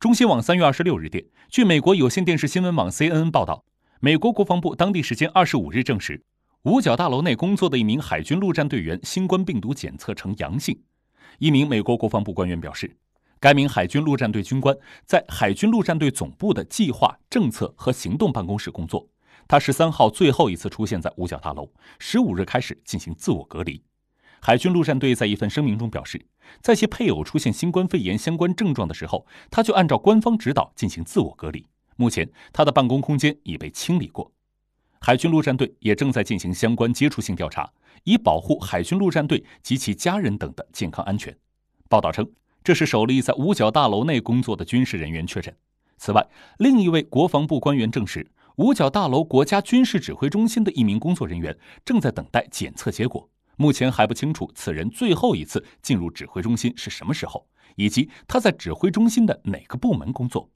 中新网三月二十六日电，据美国有线电视新闻网 CNN 报道，美国国防部当地时间二十五日证实，五角大楼内工作的一名海军陆战队员新冠病毒检测呈阳性。一名美国国防部官员表示，该名海军陆战队军官在海军陆战队总部的计划、政策和行动办公室工作。他十三号最后一次出现在五角大楼，十五日开始进行自我隔离。海军陆战队在一份声明中表示，在其配偶出现新冠肺炎相关症状的时候，他就按照官方指导进行自我隔离。目前，他的办公空间已被清理过。海军陆战队也正在进行相关接触性调查，以保护海军陆战队及其家人等的健康安全。报道称，这是首例在五角大楼内工作的军事人员确诊。此外，另一位国防部官员证实，五角大楼国家军事指挥中心的一名工作人员正在等待检测结果。目前还不清楚此人最后一次进入指挥中心是什么时候，以及他在指挥中心的哪个部门工作。